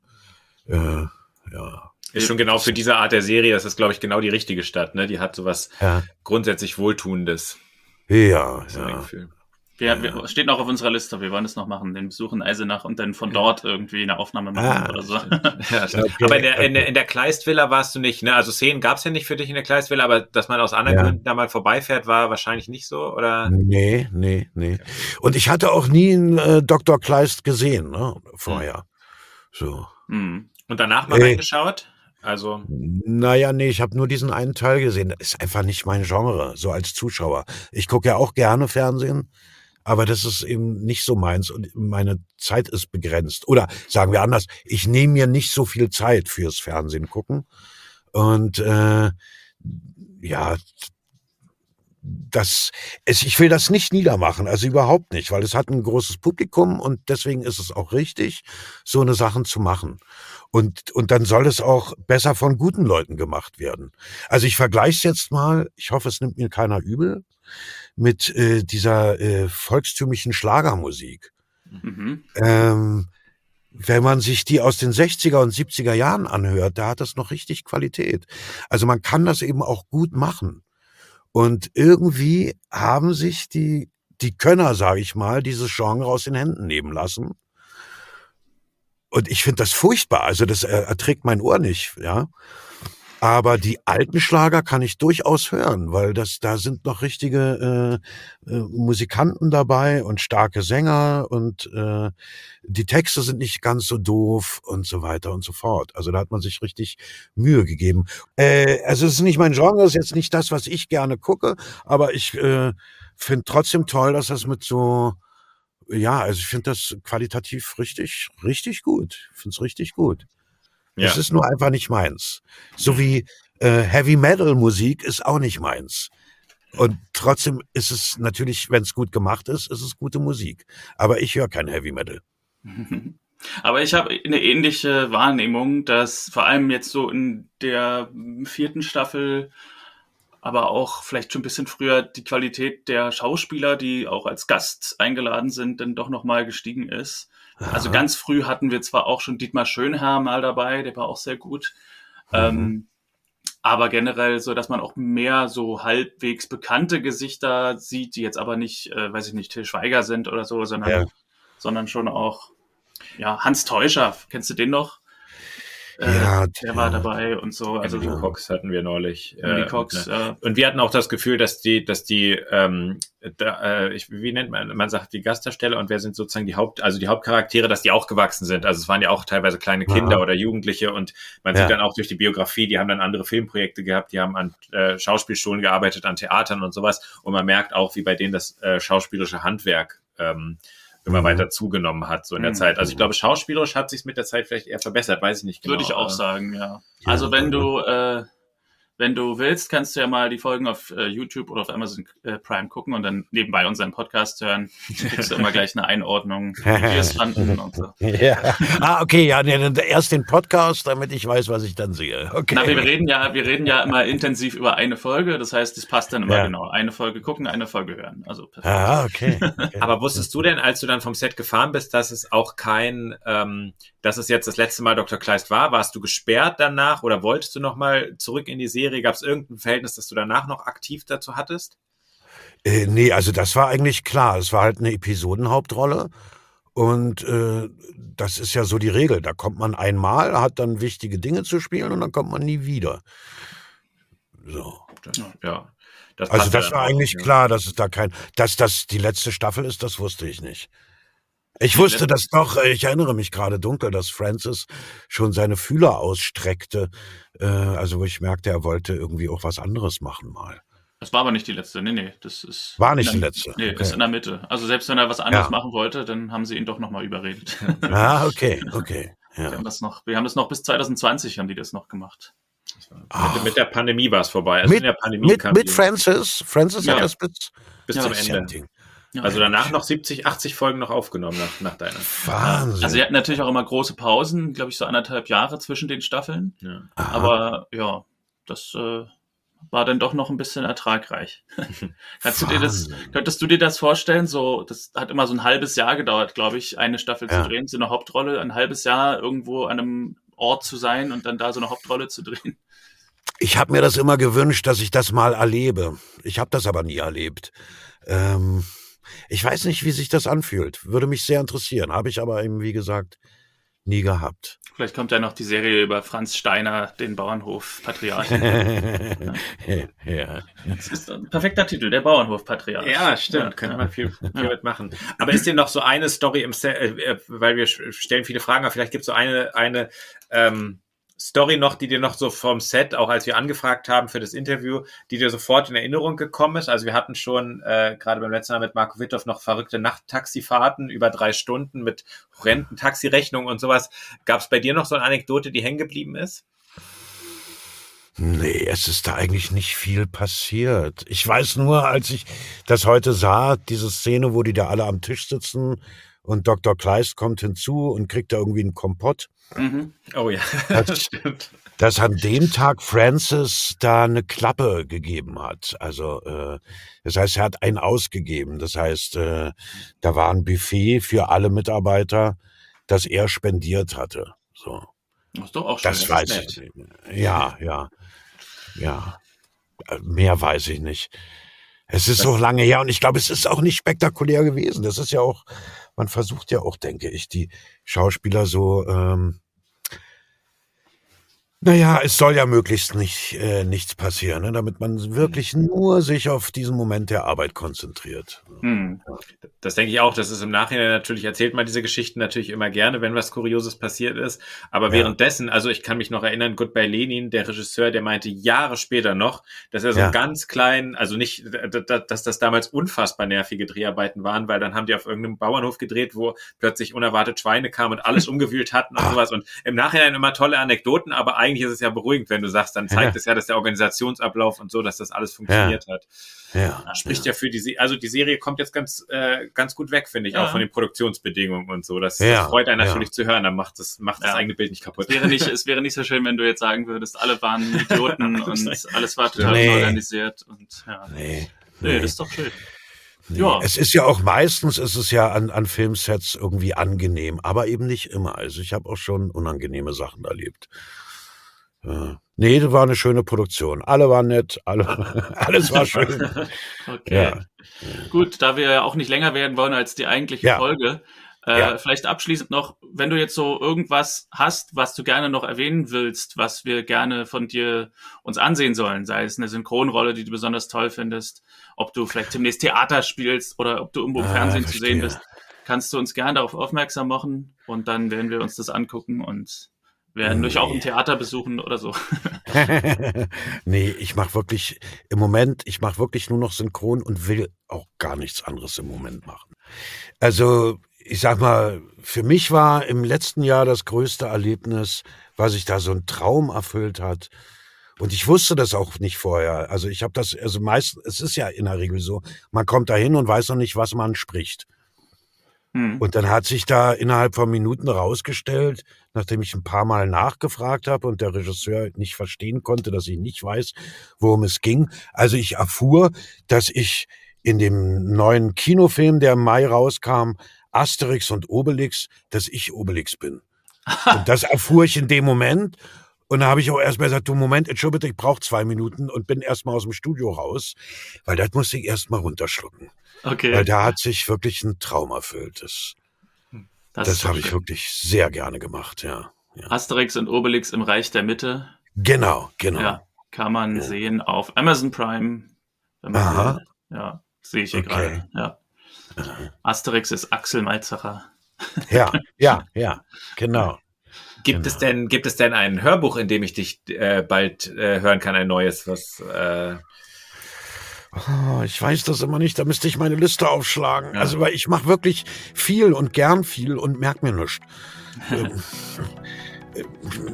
Äh, ja. Ist schon genau für diese Art der Serie, das ist, glaube ich, genau die richtige Stadt, ne? Die hat sowas ja. grundsätzlich Wohltuendes. Ja, ja. Wir, wir, steht noch auf unserer Liste, wir wollen es noch machen, den Besuch in Eisenach und dann von dort irgendwie eine Aufnahme machen ah, oder so. Ja, okay. Aber in der, in der, in der Kleistvilla warst du nicht, ne? Also Szenen gab es ja nicht für dich in der Kleistvilla, aber dass man aus anderen ja. Gründen da mal vorbeifährt, war wahrscheinlich nicht so, oder? Nee, nee, nee. Und ich hatte auch nie einen äh, Dr. Kleist gesehen, ne? Vorher. Hm. So. Hm. Und danach mal äh, reingeschaut? Also. Naja, nee, ich habe nur diesen einen Teil gesehen. Das ist einfach nicht mein Genre, so als Zuschauer. Ich gucke ja auch gerne Fernsehen. Aber das ist eben nicht so meins und meine Zeit ist begrenzt. Oder sagen wir anders, ich nehme mir nicht so viel Zeit fürs Fernsehen gucken. Und äh, ja, das, es, ich will das nicht niedermachen, also überhaupt nicht, weil es hat ein großes Publikum und deswegen ist es auch richtig, so eine Sachen zu machen. Und, und dann soll es auch besser von guten Leuten gemacht werden. Also ich vergleiche es jetzt mal, ich hoffe, es nimmt mir keiner übel mit äh, dieser äh, volkstümlichen Schlagermusik. Mhm. Ähm, wenn man sich die aus den 60er und 70er Jahren anhört, da hat das noch richtig Qualität. Also man kann das eben auch gut machen. Und irgendwie haben sich die, die Könner, sage ich mal, dieses Genre aus den Händen nehmen lassen. Und ich finde das furchtbar. Also das erträgt mein Ohr nicht, ja. Aber die alten Schlager kann ich durchaus hören, weil das da sind noch richtige äh, äh, Musikanten dabei und starke Sänger und äh, die Texte sind nicht ganz so doof und so weiter und so fort. Also da hat man sich richtig Mühe gegeben. Äh, also es ist nicht mein Genre, es ist jetzt nicht das, was ich gerne gucke, aber ich äh, finde trotzdem toll, dass das mit so ja, also ich finde das qualitativ richtig, richtig gut. Ich finde es richtig gut. Ja. Das ist nur einfach nicht meins. So wie äh, Heavy Metal Musik ist auch nicht meins. Und trotzdem ist es natürlich, wenn es gut gemacht ist, ist es gute Musik. Aber ich höre kein Heavy Metal. Aber ich habe eine ähnliche Wahrnehmung, dass vor allem jetzt so in der vierten Staffel, aber auch vielleicht schon ein bisschen früher die Qualität der Schauspieler, die auch als Gast eingeladen sind, dann doch nochmal gestiegen ist. Aha. Also ganz früh hatten wir zwar auch schon Dietmar Schönherr mal dabei, der war auch sehr gut. Mhm. Ähm, aber generell so, dass man auch mehr so halbwegs bekannte Gesichter sieht, die jetzt aber nicht, äh, weiß ich nicht, Till Schweiger sind oder so, sondern, ja. sondern schon auch, ja, Hans Teuscher, kennst du den noch? Äh, ja, der war dabei und so. Also Emily Cox hatten wir neulich. Emily äh, Cox, und, ne? und wir hatten auch das Gefühl, dass die, dass die, ähm, da, äh, ich, wie nennt man, man sagt die Gastdarsteller und wer sind sozusagen die Haupt, also die Hauptcharaktere, dass die auch gewachsen sind. Also es waren ja auch teilweise kleine Kinder ja. oder Jugendliche und man ja. sieht dann auch durch die Biografie, die haben dann andere Filmprojekte gehabt, die haben an äh, Schauspielschulen gearbeitet, an Theatern und sowas und man merkt auch, wie bei denen das äh, schauspielerische Handwerk ähm, immer weiter zugenommen hat, so in der mhm. Zeit. Also ich glaube, schauspielerisch hat sich mit der Zeit vielleicht eher verbessert, weiß ich nicht genau. Würde ich auch sagen, ja. Also wenn du äh, wenn du willst, kannst du ja mal die Folgen auf äh, YouTube oder auf Amazon äh, Prime gucken und dann nebenbei unseren Podcast hören. Da kriegst du immer gleich eine Einordnung, wie wir es fanden und so. Ja. Ah, okay, ja, nee, erst den Podcast, damit ich weiß, was ich dann sehe. Okay. Na, wir reden ja, wir reden ja immer intensiv über eine Folge, das heißt, es passt dann immer ja. genau. Eine Folge gucken, eine Folge hören. Also perfekt. Ah, okay. okay. Aber wusstest du denn, als du dann vom Set gefahren bist, dass es auch kein, ähm, dass es jetzt das letzte Mal Dr. Kleist war? Warst du gesperrt danach oder wolltest du nochmal zurück in die Serie? Serie? Gab es irgendein Verhältnis, das du danach noch aktiv dazu hattest? Äh, nee, also das war eigentlich klar. Es war halt eine Episodenhauptrolle. Und äh, das ist ja so die Regel. Da kommt man einmal, hat dann wichtige Dinge zu spielen und dann kommt man nie wieder. So. Ja. Das also das war eigentlich ja. klar, dass es da kein, dass das die letzte Staffel ist, das wusste ich nicht. Ich wusste das doch, ich erinnere mich gerade dunkel, dass Francis schon seine Fühler ausstreckte. Äh, also wo ich merkte, er wollte irgendwie auch was anderes machen mal. Das war aber nicht die letzte. Nee, nee, das ist. War nicht die letzte. Nee, okay. ist in der Mitte. Also selbst wenn er was anderes ja. machen wollte, dann haben sie ihn doch nochmal überredet. ah, okay, okay. Ja. Wir haben das noch, wir haben das noch bis 2020 haben die das noch gemacht. Mit, mit, der Pandemie war es vorbei. Also mit, mit, mit Francis. Francis ja. hat das bis, bis zum Ende. Also danach noch 70, 80 Folgen noch aufgenommen nach, nach deiner. Wahnsinn. Also sie hatten natürlich auch immer große Pausen, glaube ich, so anderthalb Jahre zwischen den Staffeln. Ja. Aber ja, das äh, war dann doch noch ein bisschen ertragreich. Kannst du dir das, könntest du dir das vorstellen? So, das hat immer so ein halbes Jahr gedauert, glaube ich, eine Staffel ja. zu drehen, so eine Hauptrolle, ein halbes Jahr irgendwo an einem Ort zu sein und dann da so eine Hauptrolle zu drehen. Ich habe mir das immer gewünscht, dass ich das mal erlebe. Ich habe das aber nie erlebt. Ähm, ich weiß nicht, wie sich das anfühlt. Würde mich sehr interessieren. Habe ich aber eben, wie gesagt, nie gehabt. Vielleicht kommt ja noch die Serie über Franz Steiner, den Bauernhof-Patriarch. ja. ja. Das ist ein perfekter Titel, der Bauernhof-Patriarch. Ja, stimmt. Ja, Könnte man viel, viel ja. mitmachen. Aber ist dir noch so eine Story im Set, äh, äh weil wir stellen viele Fragen, aber vielleicht gibt es so eine, eine ähm, Story noch, die dir noch so vom Set, auch als wir angefragt haben für das Interview, die dir sofort in Erinnerung gekommen ist? Also wir hatten schon äh, gerade beim letzten Mal mit Marco Witthoff noch verrückte Nachttaxifahrten über drei Stunden mit Rententaxirechnung und sowas. Gab es bei dir noch so eine Anekdote, die hängen geblieben ist? Nee, es ist da eigentlich nicht viel passiert. Ich weiß nur, als ich das heute sah, diese Szene, wo die da alle am Tisch sitzen und Dr. Kleist kommt hinzu und kriegt da irgendwie einen Kompott. Mhm. Oh ja, das stimmt. Dass an dem Tag Francis da eine Klappe gegeben hat. Also, äh, das heißt, er hat einen ausgegeben. Das heißt, äh, da war ein Buffet für alle Mitarbeiter, das er spendiert hatte. So. Das ist doch auch schön. Das, weiß ich nicht. Ja, ja, ja. Mehr weiß ich nicht. Es ist das so lange her und ich glaube, es ist auch nicht spektakulär gewesen. Das ist ja auch man versucht ja auch, denke ich, die Schauspieler so ähm, naja, es soll ja möglichst nicht, äh, nichts passieren, ne, damit man wirklich nur sich auf diesen Moment der Arbeit konzentriert. Hm. Das denke ich auch. Das ist im Nachhinein natürlich, erzählt man diese Geschichten natürlich immer gerne, wenn was Kurioses passiert ist. Aber ja. währenddessen, also ich kann mich noch erinnern, Goodbye Lenin, der Regisseur, der meinte Jahre später noch, dass er so ja. ganz klein, also nicht, dass das damals unfassbar nervige Dreharbeiten waren, weil dann haben die auf irgendeinem Bauernhof gedreht, wo plötzlich unerwartet Schweine kamen und alles umgewühlt hatten und sowas. Und im Nachhinein immer tolle Anekdoten, aber eigentlich ist es ja beruhigend, wenn du sagst, dann zeigt ja. es ja, dass der Organisationsablauf und so, dass das alles funktioniert ja. hat. Ja. Das spricht ja. ja für die, also die Serie kommt jetzt ganz, äh, ganz gut weg, finde ich, auch von den Produktionsbedingungen und so. Das, das freut einen natürlich zu hören. Dann macht das, macht das eigene Bild nicht kaputt. Es wäre nicht, es wäre nicht so schön, wenn du jetzt sagen würdest, alle waren Idioten und alles war total nee. organisiert und ja. Nee. Nee, nee, das ist doch schön. Nee. Ja. Es ist ja auch meistens, ist es ja an, an Filmsets irgendwie angenehm, aber eben nicht immer. Also ich habe auch schon unangenehme Sachen erlebt. Äh, nee, das war eine schöne Produktion. Alle waren nett, alle, alles war schön. okay. Ja. Gut, da wir ja auch nicht länger werden wollen als die eigentliche ja. Folge, äh, ja. Vielleicht abschließend noch, wenn du jetzt so irgendwas hast, was du gerne noch erwähnen willst, was wir gerne von dir uns ansehen sollen, sei es eine Synchronrolle, die du besonders toll findest, ob du vielleicht demnächst Theater spielst oder ob du irgendwo im ah, Fernsehen verstehe. zu sehen bist, kannst du uns gerne darauf aufmerksam machen und dann werden wir uns das angucken und werden nee. euch auch im Theater besuchen oder so. nee, ich mache wirklich im Moment, ich mache wirklich nur noch Synchron und will auch gar nichts anderes im Moment machen. Also ich sag mal, für mich war im letzten Jahr das größte Erlebnis, was sich da so ein Traum erfüllt hat. Und ich wusste das auch nicht vorher. Also ich habe das, also meist, es ist ja in der Regel so, man kommt da hin und weiß noch nicht, was man spricht. Hm. Und dann hat sich da innerhalb von Minuten rausgestellt, nachdem ich ein paar Mal nachgefragt habe und der Regisseur nicht verstehen konnte, dass ich nicht weiß, worum es ging. Also ich erfuhr, dass ich in dem neuen Kinofilm, der im Mai rauskam, Asterix und Obelix, dass ich Obelix bin. und das erfuhr ich in dem Moment. Und da habe ich auch erstmal gesagt, du Moment, entschuldige, ich brauche zwei Minuten und bin erstmal aus dem Studio raus, weil das musste ich erstmal runterschlucken. Okay. Weil da hat sich wirklich ein Traum erfüllt. Das, das, das habe ich wirklich sehr gerne gemacht, ja, ja. Asterix und Obelix im Reich der Mitte. Genau, genau. Ja, kann man ja. sehen auf Amazon Prime. Aha. Will. Ja, sehe ich hier okay. gerade. Ja. Asterix ist Axel Malzacher. Ja, ja, ja, genau. Gibt genau. es denn, gibt es denn ein Hörbuch, in dem ich dich äh, bald äh, hören kann, ein neues, was äh oh, ich weiß das immer nicht, da müsste ich meine Liste aufschlagen. Ja. Also, weil ich mache wirklich viel und gern viel und merke mir nichts.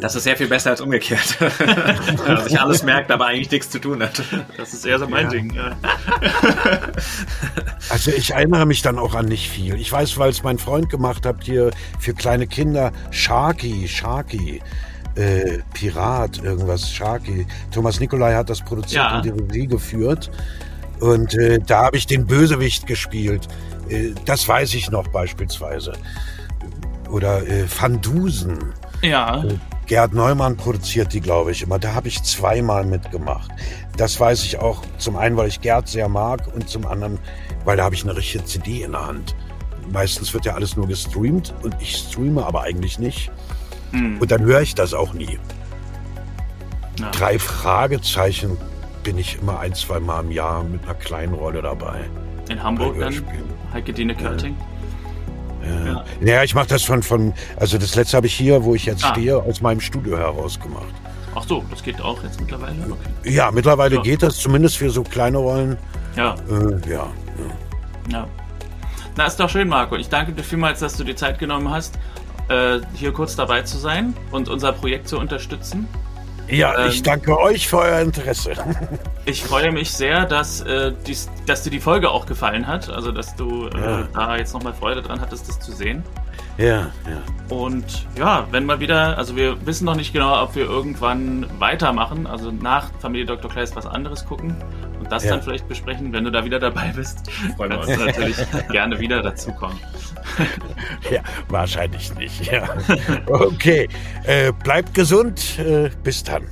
Das ist sehr viel besser als umgekehrt. Dass sich alles merkt, aber eigentlich nichts zu tun hat. Das ist eher so mein ja. Ding. Ja. Also ich erinnere mich dann auch an nicht viel. Ich weiß, weil es mein Freund gemacht hat hier für kleine Kinder, Sharky, Sharky. Äh, Pirat, irgendwas, Sharky. Thomas Nikolai hat das produziert ja. und die Regie geführt. Und äh, da habe ich den Bösewicht gespielt. Äh, das weiß ich noch beispielsweise. Oder äh, Van Dusen. Ja. Gerd Neumann produziert die, glaube ich, immer. Da habe ich zweimal mitgemacht. Das weiß ich auch zum einen, weil ich Gerd sehr mag und zum anderen, weil da habe ich eine richtige CD in der Hand. Meistens wird ja alles nur gestreamt und ich streame aber eigentlich nicht. Hm. Und dann höre ich das auch nie. Ja. Drei Fragezeichen bin ich immer ein, zwei Mal im Jahr mit einer kleinen Rolle dabei. In Hamburg dann? Heike Dine Körting? Ja. Ja, ja ich mache das von, von, also das letzte habe ich hier, wo ich jetzt ah. stehe, aus meinem Studio heraus gemacht. Ach so, das geht auch jetzt mittlerweile? Okay. Ja, mittlerweile ja. geht das, zumindest für so kleine Rollen. Ja. Äh, ja, ja. Ja. Na, ist doch schön, Marco. Ich danke dir vielmals, dass du die Zeit genommen hast, äh, hier kurz dabei zu sein und unser Projekt zu unterstützen. Ja, ähm, ich danke euch für euer Interesse. Ich freue mich sehr, dass, äh, dies, dass dir die Folge auch gefallen hat. Also, dass du äh, ja. da jetzt nochmal Freude dran hattest, das zu sehen. Ja, ja. Und ja, wenn mal wieder, also wir wissen noch nicht genau, ob wir irgendwann weitermachen, also nach Familie Dr. Kleist was anderes gucken und das ja. dann vielleicht besprechen. Wenn du da wieder dabei bist, kannst du natürlich gerne wieder dazukommen. Ja, wahrscheinlich nicht. Ja. Okay, äh, bleibt gesund. Äh, bis dann.